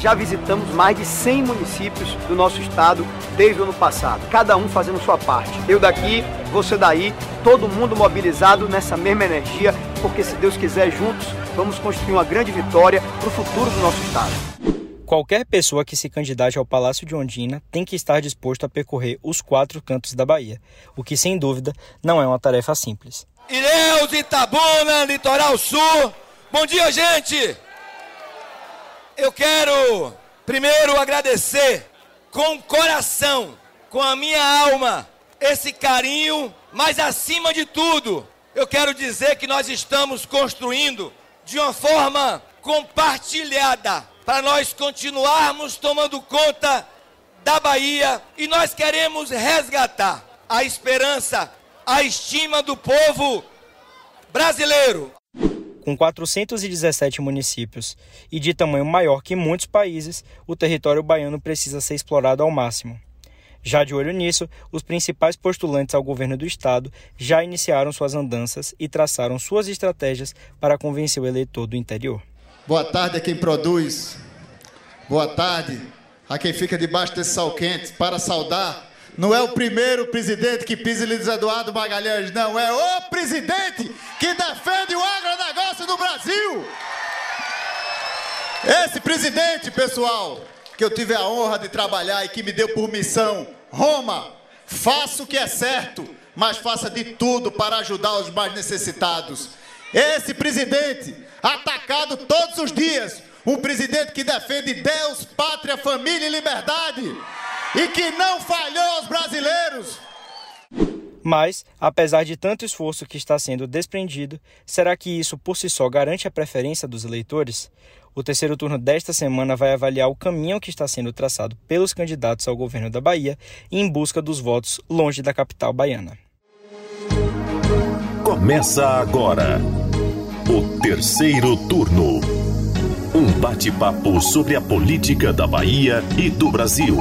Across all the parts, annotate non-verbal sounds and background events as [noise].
já visitamos mais de 100 municípios do nosso estado desde o ano passado, cada um fazendo sua parte. Eu daqui, você daí, todo mundo mobilizado nessa mesma energia, porque se Deus quiser, juntos, vamos construir uma grande vitória para o futuro do nosso estado. Qualquer pessoa que se candidate ao Palácio de Ondina tem que estar disposto a percorrer os quatro cantos da Bahia, o que sem dúvida não é uma tarefa simples. Ilhéus, Itabuna, Litoral Sul. Bom dia, gente! Eu quero primeiro agradecer com o coração, com a minha alma, esse carinho, mas acima de tudo, eu quero dizer que nós estamos construindo de uma forma compartilhada para nós continuarmos tomando conta da Bahia e nós queremos resgatar a esperança, a estima do povo brasileiro com 417 municípios e de tamanho maior que muitos países, o território baiano precisa ser explorado ao máximo. Já de olho nisso, os principais postulantes ao governo do estado já iniciaram suas andanças e traçaram suas estratégias para convencer o eleitor do interior. Boa tarde a quem produz. Boa tarde a quem fica debaixo desse sol quente para saudar não é o primeiro presidente que pisa em Luiz Eduardo Magalhães, não. É o presidente que defende o agronegócio do Brasil. Esse presidente, pessoal, que eu tive a honra de trabalhar e que me deu por missão, Roma, faça o que é certo, mas faça de tudo para ajudar os mais necessitados. Esse presidente, atacado todos os dias, um presidente que defende Deus, pátria, família e liberdade e que não falhou aos brasileiros. Mas, apesar de tanto esforço que está sendo desprendido, será que isso por si só garante a preferência dos eleitores? O terceiro turno desta semana vai avaliar o caminho que está sendo traçado pelos candidatos ao governo da Bahia em busca dos votos longe da capital baiana. Começa agora o terceiro turno. Um bate-papo sobre a política da Bahia e do Brasil.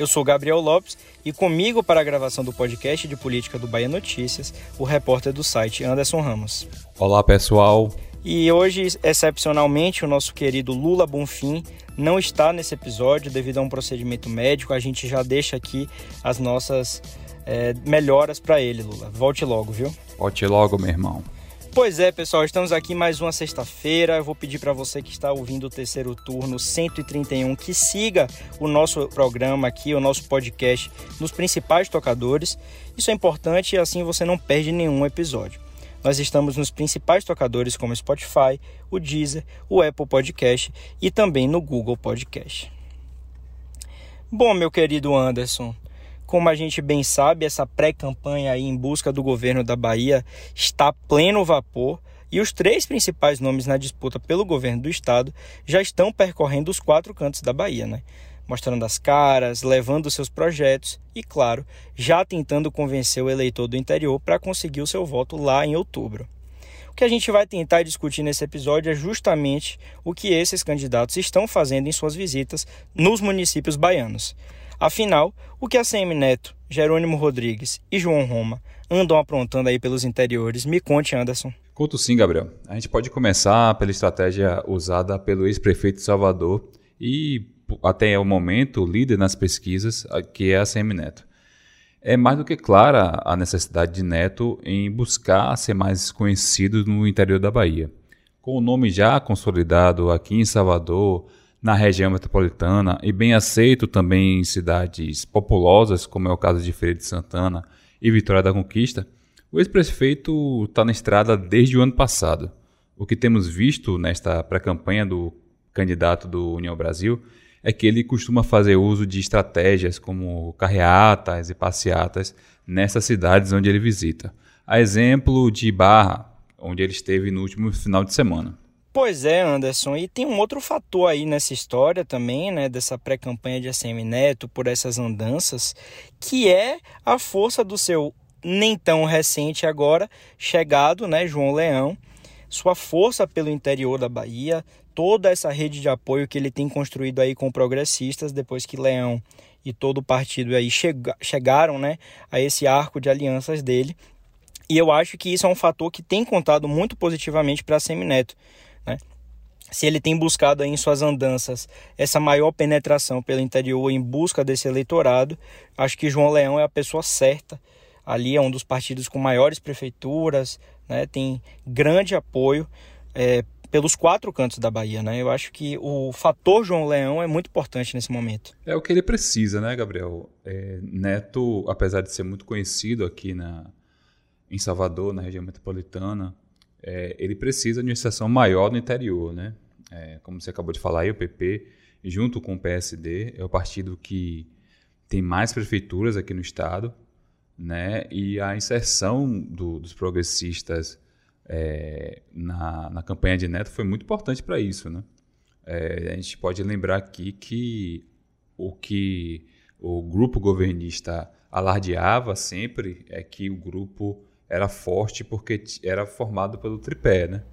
Eu sou Gabriel Lopes e comigo para a gravação do podcast de política do Bahia Notícias, o repórter do site Anderson Ramos. Olá, pessoal. E hoje, excepcionalmente, o nosso querido Lula Bonfim não está nesse episódio devido a um procedimento médico. A gente já deixa aqui as nossas é, melhoras para ele, Lula. Volte logo, viu? Volte logo, meu irmão. Pois é, pessoal, estamos aqui mais uma sexta-feira. Eu vou pedir para você que está ouvindo o terceiro turno 131 que siga o nosso programa aqui, o nosso podcast nos principais tocadores. Isso é importante e assim você não perde nenhum episódio. Nós estamos nos principais tocadores como Spotify, o Deezer, o Apple Podcast e também no Google Podcast. Bom, meu querido Anderson, como a gente bem sabe, essa pré-campanha em busca do governo da Bahia está pleno vapor e os três principais nomes na disputa pelo governo do estado já estão percorrendo os quatro cantos da Bahia, né? Mostrando as caras, levando seus projetos e, claro, já tentando convencer o eleitor do interior para conseguir o seu voto lá em outubro. O que a gente vai tentar discutir nesse episódio é justamente o que esses candidatos estão fazendo em suas visitas nos municípios baianos. Afinal, o que a CM Neto, Jerônimo Rodrigues e João Roma andam aprontando aí pelos interiores? Me conte, Anderson. Conto sim, Gabriel. A gente pode começar pela estratégia usada pelo ex-prefeito de Salvador e, até o momento, líder nas pesquisas, que é a CM Neto. É mais do que clara a necessidade de Neto em buscar ser mais conhecido no interior da Bahia. Com o nome já consolidado aqui em Salvador, na região metropolitana e bem aceito também em cidades populosas, como é o caso de Feira de Santana e Vitória da Conquista, o ex-prefeito está na estrada desde o ano passado. O que temos visto nesta pré-campanha do candidato do União Brasil é que ele costuma fazer uso de estratégias como carreatas e passeatas nessas cidades onde ele visita. A exemplo de Barra, onde ele esteve no último final de semana. Pois é, Anderson, e tem um outro fator aí nessa história também, né, dessa pré-campanha de ACM Neto por essas andanças, que é a força do seu nem tão recente agora chegado, né, João Leão, sua força pelo interior da Bahia, toda essa rede de apoio que ele tem construído aí com progressistas depois que Leão e todo o partido aí chega, chegaram, né, a esse arco de alianças dele E eu acho que isso é um fator que tem contado muito positivamente para a Semineto. Né? Se ele tem buscado em suas andanças essa maior penetração pelo interior em busca desse eleitorado, acho que João Leão é a pessoa certa. Ali é um dos partidos com maiores prefeituras, né? tem grande apoio é, pelos quatro cantos da Bahia. Né? Eu acho que o fator João Leão é muito importante nesse momento. É o que ele precisa, né, Gabriel? É, Neto, apesar de ser muito conhecido aqui na, em Salvador, na região metropolitana, é, ele precisa de uma administração maior no interior, né? É, como você acabou de falar aí, o PP, junto com o PSD, é o partido que tem mais prefeituras aqui no estado, né? E a inserção do, dos progressistas é, na, na campanha de Neto foi muito importante para isso, né? É, a gente pode lembrar aqui que o que o grupo governista alardeava sempre é que o grupo era forte porque era formado pelo tripé, né?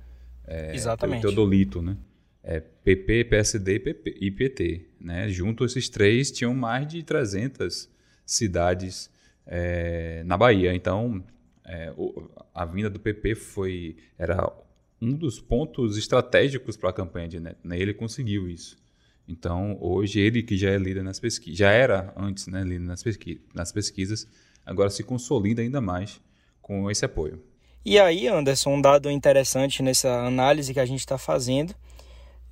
É, Exatamente. Pelo Teodolito, né? É, PP, PSD PP, e PT. Né? Junto esses três tinham mais de 300 cidades é, na Bahia. Então, é, o, a vinda do PP foi era um dos pontos estratégicos para a campanha de Neto. Né? Ele conseguiu isso. Então, hoje, ele que já é líder nas pesquisas, já era antes né, líder nas, pesqui nas pesquisas, agora se consolida ainda mais com esse apoio. E aí, Anderson, um dado interessante nessa análise que a gente está fazendo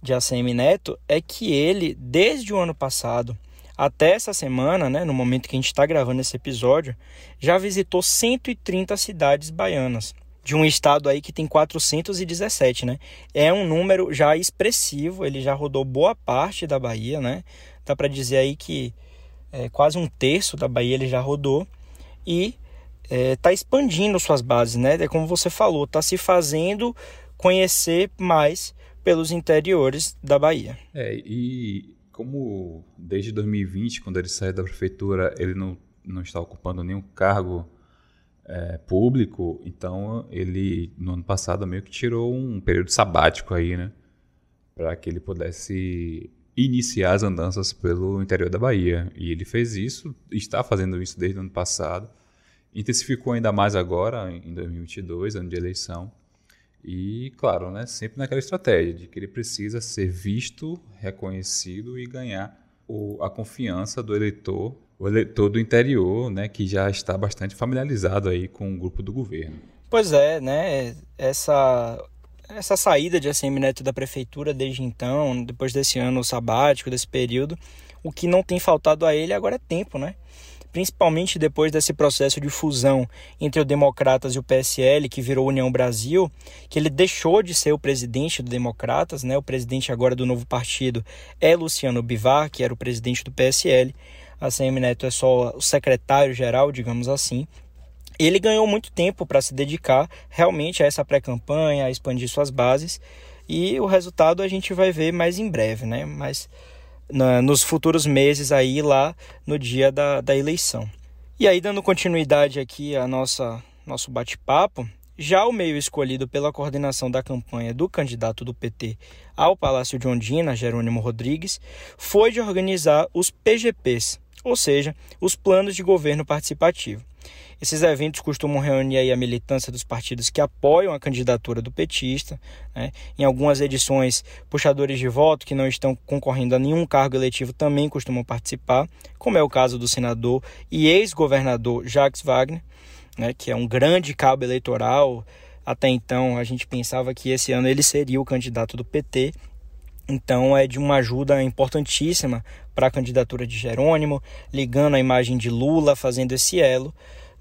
de ACM Neto é que ele, desde o ano passado até essa semana, né, no momento que a gente está gravando esse episódio, já visitou 130 cidades baianas, de um estado aí que tem 417, né? É um número já expressivo, ele já rodou boa parte da Bahia, né? Dá para dizer aí que é, quase um terço da Bahia ele já rodou e está é, expandindo suas bases, né? É como você falou, está se fazendo conhecer mais pelos interiores da Bahia. É, e como desde 2020, quando ele saiu da prefeitura, ele não, não está ocupando nenhum cargo é, público, então ele, no ano passado, meio que tirou um período sabático aí, né? Para que ele pudesse iniciar as andanças pelo interior da Bahia. E ele fez isso, está fazendo isso desde o ano passado intensificou ainda mais agora, em 2022, ano de eleição. E, claro, né, sempre naquela estratégia de que ele precisa ser visto, reconhecido e ganhar o, a confiança do eleitor, o eleitor do interior, né, que já está bastante familiarizado aí com o grupo do governo. Pois é, né, essa, essa saída de ACM Neto da prefeitura desde então, depois desse ano sabático, desse período, o que não tem faltado a ele agora é tempo, né? Principalmente depois desse processo de fusão entre o Democratas e o PSL, que virou União Brasil, que ele deixou de ser o presidente do Democratas, né? O presidente agora do novo partido é Luciano Bivar, que era o presidente do PSL. A CM Neto é só o secretário-geral, digamos assim. Ele ganhou muito tempo para se dedicar realmente a essa pré-campanha, a expandir suas bases, e o resultado a gente vai ver mais em breve, né? Mas na, nos futuros meses aí lá no dia da, da eleição. E aí, dando continuidade aqui a nossa nosso bate-papo, já o meio escolhido pela coordenação da campanha do candidato do PT ao Palácio de Ondina, Jerônimo Rodrigues, foi de organizar os PGPs, ou seja, os planos de governo participativo. Esses eventos costumam reunir a militância dos partidos que apoiam a candidatura do petista. Né? Em algumas edições, puxadores de voto que não estão concorrendo a nenhum cargo eletivo também costumam participar, como é o caso do senador e ex-governador Jacques Wagner, né? que é um grande cabo eleitoral. Até então, a gente pensava que esse ano ele seria o candidato do PT, então é de uma ajuda importantíssima para a candidatura de Jerônimo, ligando a imagem de Lula, fazendo esse elo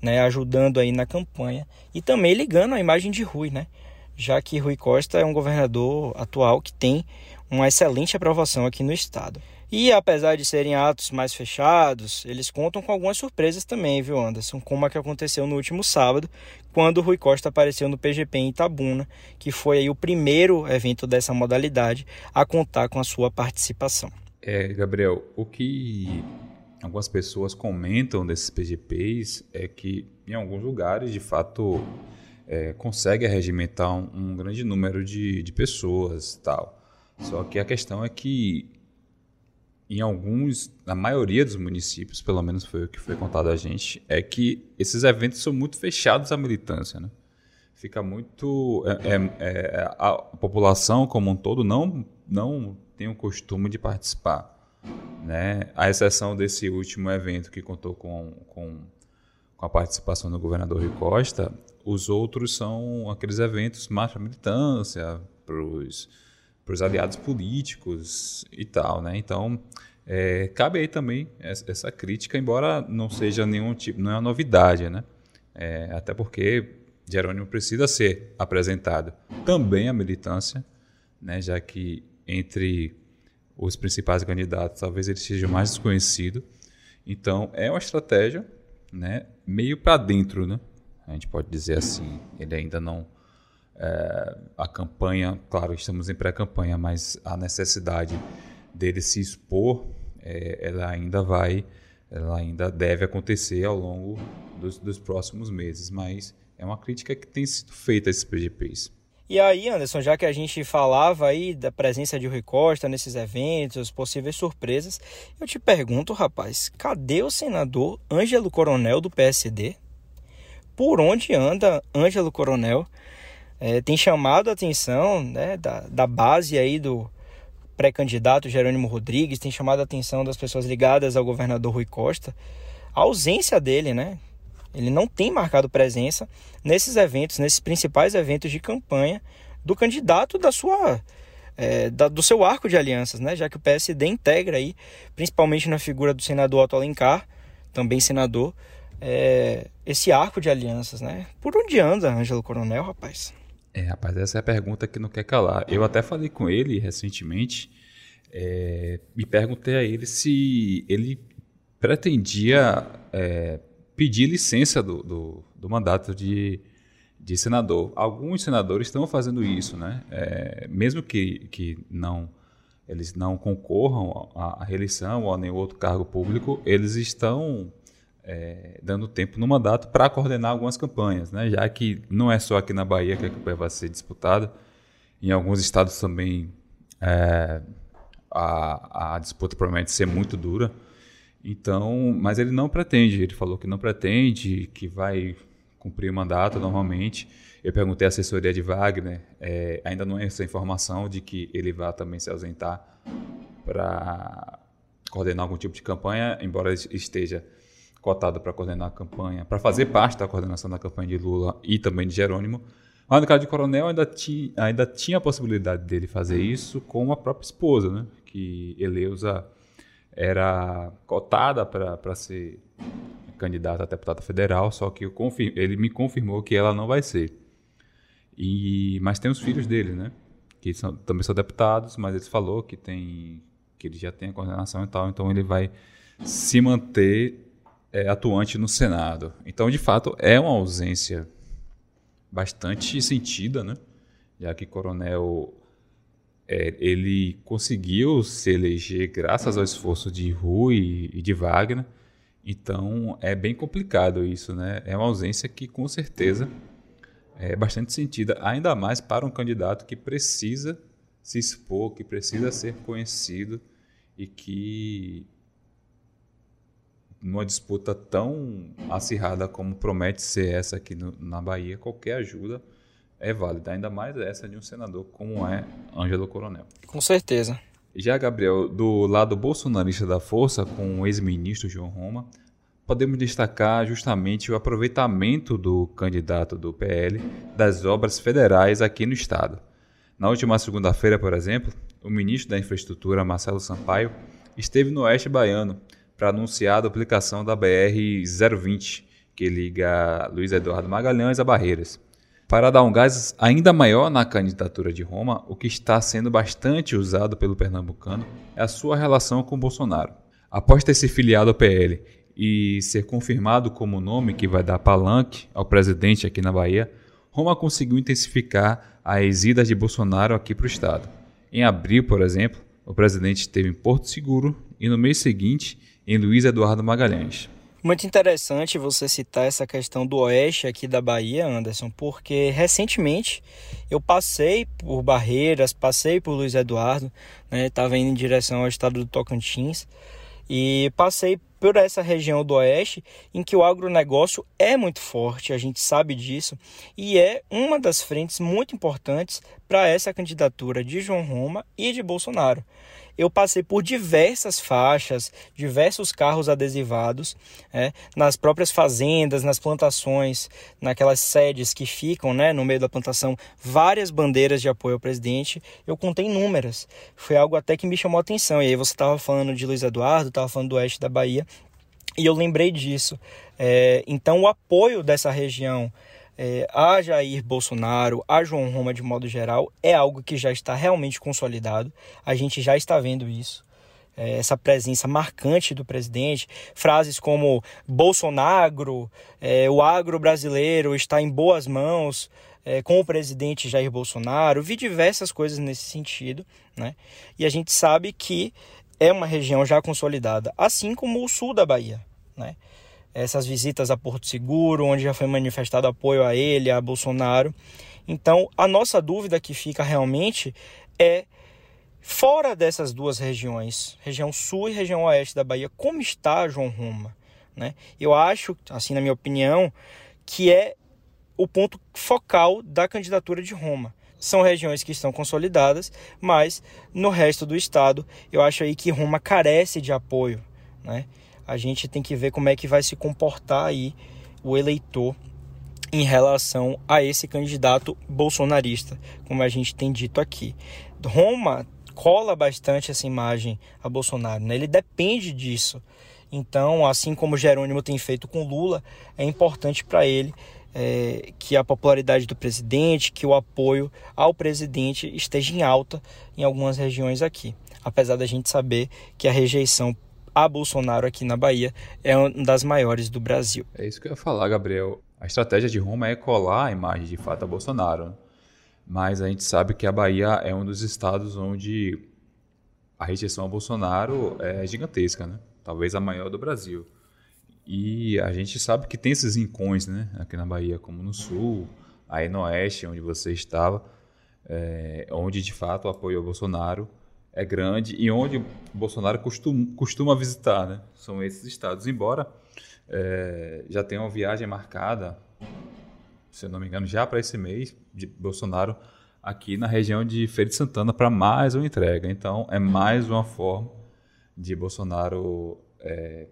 né, ajudando aí na campanha e também ligando a imagem de Rui, né, já que Rui Costa é um governador atual que tem uma excelente aprovação aqui no estado. E apesar de serem atos mais fechados, eles contam com algumas surpresas também, viu, Anderson? Como a que aconteceu no último sábado, quando Rui Costa apareceu no PGP em Itabuna, que foi aí o primeiro evento dessa modalidade a contar com a sua participação. É, Gabriel, o que algumas pessoas comentam desses PGPs é que em alguns lugares, de fato, é, consegue arregimentar um, um, grande número de, de pessoas tal. Só que a questão é que em alguns, na maioria dos municípios, pelo menos foi o que foi contado a gente, é que esses eventos são muito fechados à militância, né? Fica muito. É, é, é, a população como um todo não, não tem o costume de participar. Né? A exceção desse último evento que contou com, com, com a participação do governador Rui Costa, os outros são aqueles eventos para militância, para os aliados políticos e tal. Né? Então, é, cabe aí também essa crítica, embora não seja nenhum tipo, não é uma novidade, né? É, até porque Jerônimo precisa ser apresentado também à militância, né? já que entre os principais candidatos talvez ele seja mais desconhecido. Então é uma estratégia né? meio para dentro, né? a gente pode dizer assim. Ele ainda não. É, a campanha, claro, estamos em pré-campanha, mas a necessidade dele se expor, é, ela ainda vai, ela ainda deve acontecer ao longo dos, dos próximos meses. Mas é uma crítica que tem sido feita a esses PGPs. E aí, Anderson, já que a gente falava aí da presença de Rui Costa nesses eventos, possíveis surpresas, eu te pergunto, rapaz, cadê o senador Ângelo Coronel do PSD? Por onde anda Ângelo Coronel? É, tem chamado a atenção né, da, da base aí do pré-candidato Jerônimo Rodrigues, tem chamado a atenção das pessoas ligadas ao governador Rui Costa, a ausência dele, né? Ele não tem marcado presença nesses eventos, nesses principais eventos de campanha do candidato da sua é, da, do seu arco de alianças, né? Já que o PSD integra aí, principalmente na figura do senador Otto Alencar, também senador, é, esse arco de alianças, né? Por onde anda Ângelo Coronel, rapaz? É, rapaz, essa é a pergunta que não quer calar. Eu até falei com ele recentemente, é, me perguntei a ele se ele pretendia é, pedir licença do, do, do mandato de, de senador. Alguns senadores estão fazendo isso, né? É, mesmo que, que não eles não concorram à, à reeleição ou a nenhum outro cargo público, eles estão é, dando tempo no mandato para coordenar algumas campanhas, né? Já que não é só aqui na Bahia que a campanha vai ser disputada, em alguns estados também é, a, a disputa promete ser muito dura. Então, mas ele não pretende, ele falou que não pretende, que vai cumprir o mandato normalmente. Eu perguntei à assessoria de Wagner, é, ainda não é essa informação de que ele vai também se ausentar para coordenar algum tipo de campanha, embora esteja cotado para coordenar a campanha, para fazer parte da coordenação da campanha de Lula e também de Jerônimo. Mas no caso de Coronel, ainda, ti, ainda tinha a possibilidade dele fazer isso com a própria esposa, né? que Eleusa era cotada para ser candidata a deputada federal, só que ele me confirmou que ela não vai ser. E, mas tem os filhos dele, né? Que são, também são deputados, mas ele falou que tem que ele já tem a coordenação e tal, então ele vai se manter é, atuante no Senado. Então, de fato, é uma ausência bastante sentida, né? Já que Coronel é, ele conseguiu se eleger graças ao esforço de Rui e de Wagner. Então é bem complicado isso, né? É uma ausência que com certeza é bastante sentida, ainda mais para um candidato que precisa se expor, que precisa ser conhecido e que numa disputa tão acirrada como promete ser essa aqui no, na Bahia, qualquer ajuda é válida, ainda mais essa de um senador como é Ângelo Coronel. Com certeza. Já, Gabriel, do lado bolsonarista da força, com o ex-ministro João Roma, podemos destacar justamente o aproveitamento do candidato do PL das obras federais aqui no estado. Na última segunda-feira, por exemplo, o ministro da Infraestrutura, Marcelo Sampaio, esteve no Oeste Baiano para anunciar a duplicação da BR-020, que liga Luiz Eduardo Magalhães a Barreiras. Para dar um gás ainda maior na candidatura de Roma, o que está sendo bastante usado pelo pernambucano é a sua relação com Bolsonaro. Após ter se filiado ao PL e ser confirmado como o nome que vai dar palanque ao presidente aqui na Bahia, Roma conseguiu intensificar as idas de Bolsonaro aqui para o estado. Em abril, por exemplo, o presidente esteve em Porto Seguro e no mês seguinte em Luiz Eduardo Magalhães. Muito interessante você citar essa questão do oeste aqui da Bahia, Anderson, porque recentemente eu passei por Barreiras, passei por Luiz Eduardo, estava né, indo em direção ao estado do Tocantins e passei por essa região do oeste em que o agronegócio é muito forte, a gente sabe disso, e é uma das frentes muito importantes para essa candidatura de João Roma e de Bolsonaro eu passei por diversas faixas, diversos carros adesivados, é, nas próprias fazendas, nas plantações, naquelas sedes que ficam né, no meio da plantação, várias bandeiras de apoio ao presidente. Eu contei inúmeras. Foi algo até que me chamou a atenção. E aí você estava falando de Luiz Eduardo, estava falando do oeste da Bahia, e eu lembrei disso. É, então, o apoio dessa região é, a Jair Bolsonaro, a João Roma de modo geral, é algo que já está realmente consolidado. A gente já está vendo isso. É, essa presença marcante do presidente, frases como Bolsonaro, é, o agro brasileiro está em boas mãos é, com o presidente Jair Bolsonaro, vi diversas coisas nesse sentido, né? E a gente sabe que é uma região já consolidada, assim como o sul da Bahia, né? essas visitas a Porto Seguro, onde já foi manifestado apoio a ele, a Bolsonaro. Então, a nossa dúvida que fica realmente é fora dessas duas regiões, região sul e região oeste da Bahia, como está João Roma? Né? Eu acho, assim na minha opinião, que é o ponto focal da candidatura de Roma. São regiões que estão consolidadas, mas no resto do estado eu acho aí que Roma carece de apoio, né? a gente tem que ver como é que vai se comportar aí o eleitor em relação a esse candidato bolsonarista, como a gente tem dito aqui. Roma cola bastante essa imagem a Bolsonaro, né? ele depende disso. Então, assim como Jerônimo tem feito com Lula, é importante para ele é, que a popularidade do presidente, que o apoio ao presidente esteja em alta em algumas regiões aqui. Apesar da gente saber que a rejeição a Bolsonaro aqui na Bahia é uma das maiores do Brasil. É isso que eu ia falar, Gabriel. A estratégia de Roma é colar a imagem de fato a Bolsonaro. Mas a gente sabe que a Bahia é um dos estados onde a rejeição a Bolsonaro é gigantesca, né? Talvez a maior do Brasil. E a gente sabe que tem esses rincões, né? Aqui na Bahia, como no Sul, aí no Oeste, onde você estava, é, onde de fato o apoio ao Bolsonaro é grande e onde o Bolsonaro costuma, costuma visitar, né? São esses estados. Embora é, já tenha uma viagem marcada, se eu não me engano, já para esse mês, de Bolsonaro aqui na região de Feira de Santana para mais uma entrega. Então, é mais uma forma de Bolsonaro é,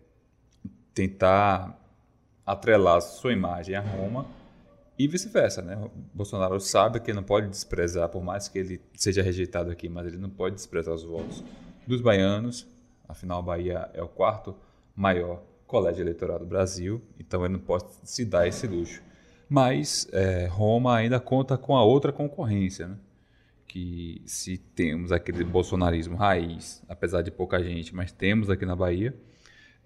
tentar atrelar sua imagem a Roma e vice-versa, né? O Bolsonaro sabe que não pode desprezar, por mais que ele seja rejeitado aqui, mas ele não pode desprezar os votos dos baianos. Afinal, a Bahia é o quarto maior colégio eleitoral do Brasil, então ele não pode se dar esse luxo. Mas é, Roma ainda conta com a outra concorrência, né? que se temos aquele bolsonarismo raiz, apesar de pouca gente, mas temos aqui na Bahia,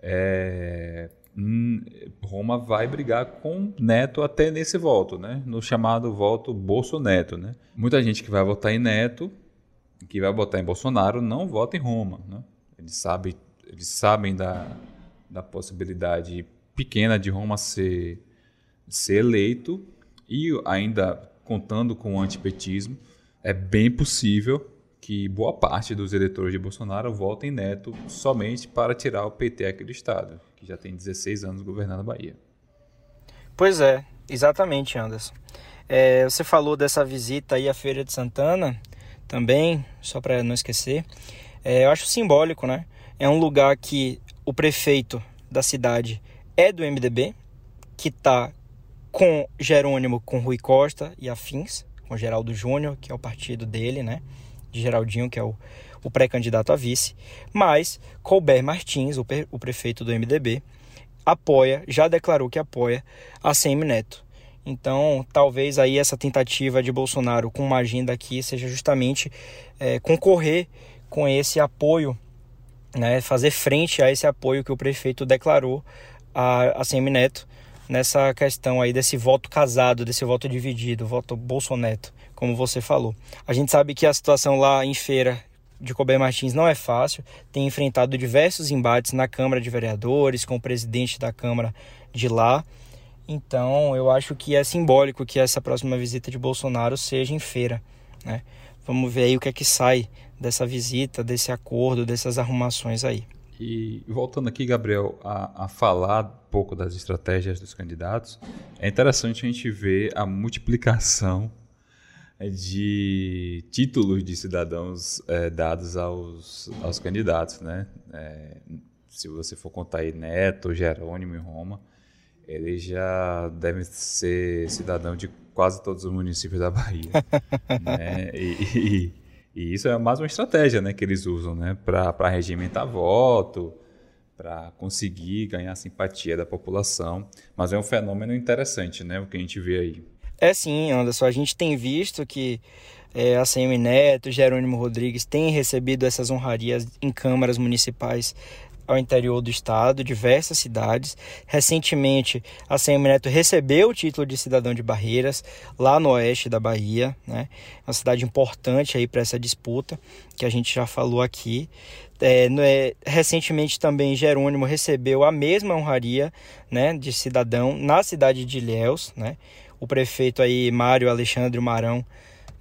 é, Hum, Roma vai brigar com Neto até nesse voto, né? No chamado voto Bolsoneto, né? Muita gente que vai votar em Neto, que vai votar em Bolsonaro, não vota em Roma, né? Eles sabem, eles sabem da, da possibilidade pequena de Roma ser, ser eleito e ainda contando com o antipetismo, é bem possível que boa parte dos eleitores de Bolsonaro votem Neto somente para tirar o PT aqui do estado, que já tem 16 anos governando a Bahia. Pois é, exatamente, Anderson. É, você falou dessa visita aí à Feira de Santana, também, só para não esquecer. É, eu acho simbólico, né? É um lugar que o prefeito da cidade é do MDB, que está com Jerônimo, com Rui Costa e afins, com Geraldo Júnior, que é o partido dele, né? De Geraldinho, que é o, o pré-candidato a vice, mas Colbert Martins, o, o prefeito do MDB, apoia, já declarou que apoia a CM Neto. Então, talvez aí essa tentativa de Bolsonaro com uma agenda aqui seja justamente é, concorrer com esse apoio, né, fazer frente a esse apoio que o prefeito declarou a, a CM Neto nessa questão aí desse voto casado, desse voto dividido, voto Bolsoneto como você falou. A gente sabe que a situação lá em feira de Colbert Martins não é fácil, tem enfrentado diversos embates na Câmara de Vereadores, com o presidente da Câmara de lá. Então, eu acho que é simbólico que essa próxima visita de Bolsonaro seja em feira. Né? Vamos ver aí o que é que sai dessa visita, desse acordo, dessas arrumações aí. E voltando aqui, Gabriel, a, a, falar um pouco das estratégias dos candidatos, é interessante a gente ver a multiplicação de títulos de cidadãos é, dados aos, aos candidatos, né? É, se você for contar aí Neto, Jerônimo e Roma, eles já devem ser cidadão de quase todos os municípios da Bahia. [laughs] né? e, e, e, isso é mais uma estratégia né, que eles usam né? para regimentar voto, para conseguir ganhar a simpatia da população. Mas é um fenômeno interessante né, o que a gente vê aí. É sim, Anderson. A gente tem visto que é, a CM Neto, Jerônimo Rodrigues têm recebido essas honrarias em câmaras municipais ao interior do estado, diversas cidades. Recentemente, a CM Neto recebeu o título de cidadão de Barreiras, lá no oeste da Bahia, né? Uma cidade importante aí para essa disputa, que a gente já falou aqui. É, é, recentemente também Jerônimo recebeu a mesma honraria né, de cidadão na cidade de Ilhéus, né? O prefeito aí, Mário Alexandre Marão,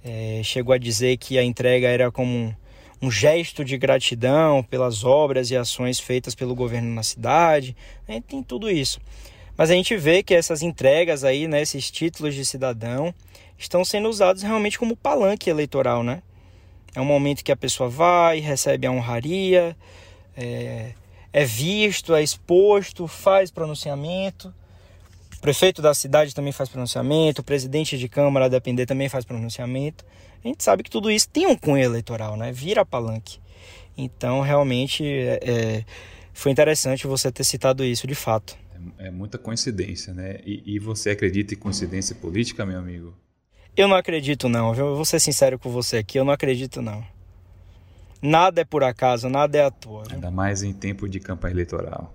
é, chegou a dizer que a entrega era como um, um, gesto de gratidão pelas obras e ações feitas pelo governo na cidade. Né? Tem tudo isso. Mas a gente vê que essas entregas aí, né, esses títulos de cidadão, estão sendo usados realmente como palanque eleitoral, né? É um momento que a pessoa vai, recebe a honraria, é, é visto, é exposto, faz pronunciamento. O prefeito da cidade também faz pronunciamento, o presidente de Câmara, a depender, também faz pronunciamento. A gente sabe que tudo isso tem um cunho eleitoral, né? Vira palanque. Então, realmente, é, é foi interessante você ter citado isso, de fato. É, é muita coincidência, né? E, e, você acredita em coincidência política, meu amigo? Eu não acredito, não. Eu vou ser sincero com você aqui, eu não acredito, não. Nada é por acaso, nada é à toa. Ainda mais em tempo de campanha eleitoral.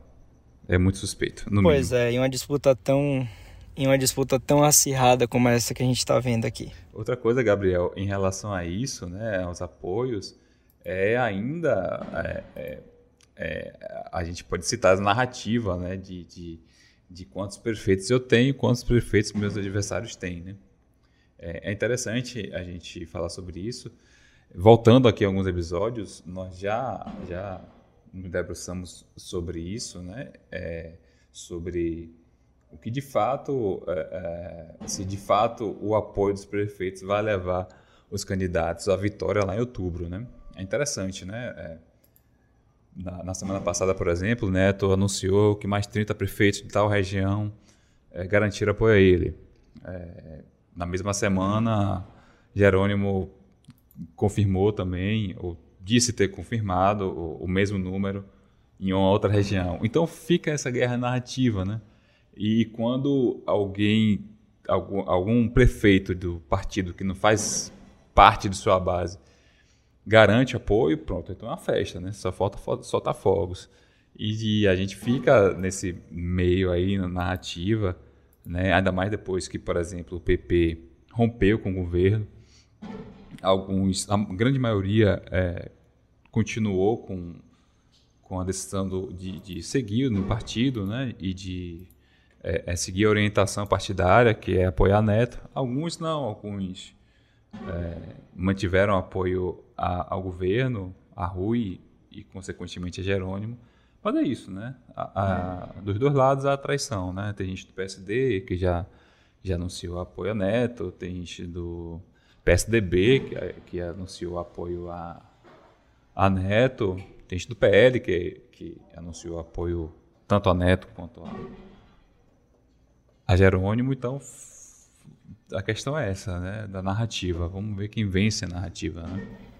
É muito suspeito. pois mínimo. é, em uma disputa tão em uma disputa tão acirrada como essa que a gente está vendo aqui. Outra coisa, Gabriel, em relação a isso, né, aos apoios, é ainda é, é, é, a gente pode citar a narrativa, né, de, de, de quantos prefeitos eu tenho, quantos prefeitos meus adversários têm, né? É, é interessante a gente falar sobre isso. Voltando aqui a alguns episódios, nós já já debruçamos sobre isso, né? É, sobre o que de fato, é, é, se de fato o apoio dos prefeitos vai levar os candidatos à vitória lá em outubro, né? É interessante, né? É, na, na, semana passada, por exemplo, Neto anunciou que mais 30 prefeitos de tal região é, garantiram apoio a ele. É, na mesma semana, Jerônimo confirmou também, ou disse ter confirmado o, o mesmo número em uma outra região. Então fica essa guerra narrativa, né? E quando alguém, algum, algum prefeito do partido que não faz parte de sua base garante apoio, pronto, então é uma festa, né? Só falta soltar fogos. E a gente fica nesse meio aí, na narrativa, né? ainda mais depois que, por exemplo, o PP rompeu com o governo, alguns, a grande maioria é, continuou com, com a decisão do, de, de, seguir no partido né, e de é, é seguir a orientação partidária, que é apoiar Neto. Alguns não, alguns é, mantiveram apoio a, ao governo, a Rui e, consequentemente, a Jerônimo. Mas é isso, né? A, a, dos dois lados há traição, né? Tem gente do PSD que já, já anunciou apoio a Neto, tem gente do PSDB, que, que anunciou apoio a, a Neto, tem gente do PL que, que anunciou apoio tanto a Neto quanto a, a Jerônimo, então a questão é essa, né, da narrativa. Vamos ver quem vence a narrativa, né?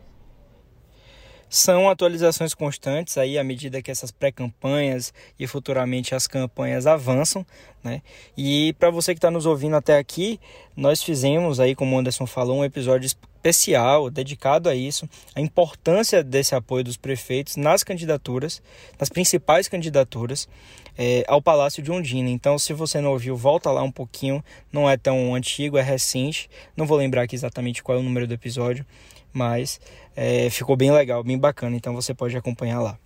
São atualizações constantes aí à medida que essas pré-campanhas e futuramente as campanhas avançam, né? E para você que está nos ouvindo até aqui, nós fizemos aí, como o Anderson falou, um episódio especial dedicado a isso, a importância desse apoio dos prefeitos nas candidaturas, nas principais candidaturas, é, ao Palácio de Ondina. Então, se você não ouviu, volta lá um pouquinho. Não é tão antigo, é recente. Não vou lembrar aqui exatamente qual é o número do episódio, mas é, ficou bem legal, bem bacana. Então, você pode acompanhar lá.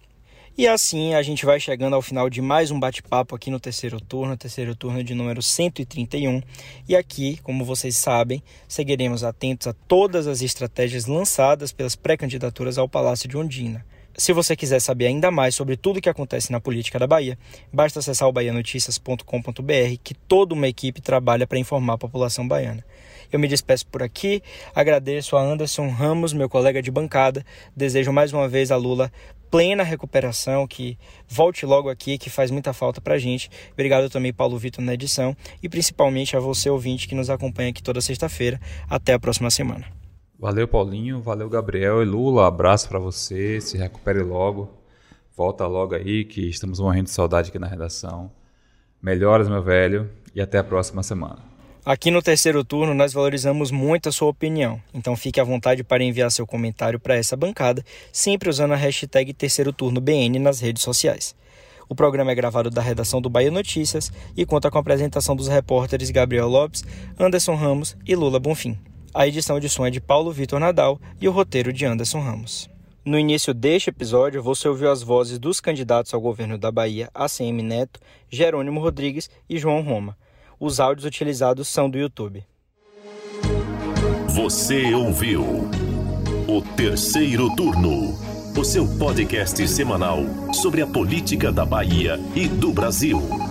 E assim a gente vai chegando ao final de mais um bate-papo aqui no terceiro turno, terceiro turno de número 131. E aqui, como vocês sabem, seguiremos atentos a todas as estratégias lançadas pelas pré-candidaturas ao Palácio de Ondina. Se você quiser saber ainda mais sobre tudo o que acontece na política da Bahia, basta acessar o bahianoticias.com.br, que toda uma equipe trabalha para informar a população baiana. Eu me despeço por aqui, agradeço a Anderson Ramos, meu colega de bancada, desejo mais uma vez a Lula plena recuperação, que volte logo aqui, que faz muita falta pra gente. Obrigado também, Paulo Vitor, na edição e principalmente a você, ouvinte, que nos acompanha aqui toda sexta-feira. Até a próxima semana. Valeu, Paulinho. Valeu, Gabriel e Lula. Abraço para você. Se recupere logo. Volta logo aí, que estamos morrendo de saudade aqui na redação. Melhoras, meu velho, e até a próxima semana. Aqui no terceiro turno, nós valorizamos muito a sua opinião, então fique à vontade para enviar seu comentário para essa bancada, sempre usando a hashtag terceiro turno BN nas redes sociais. O programa é gravado da redação do Bahia Notícias e conta com a apresentação dos repórteres Gabriel Lopes, Anderson Ramos e Lula Bonfim. A edição de som é de Paulo Vitor Nadal e o roteiro de Anderson Ramos. No início deste episódio, você ouviu as vozes dos candidatos ao governo da Bahia, ACM Neto, Jerônimo Rodrigues e João Roma. Os áudios utilizados são do YouTube. Você ouviu o terceiro turno, o seu podcast semanal sobre a política da Bahia e do Brasil.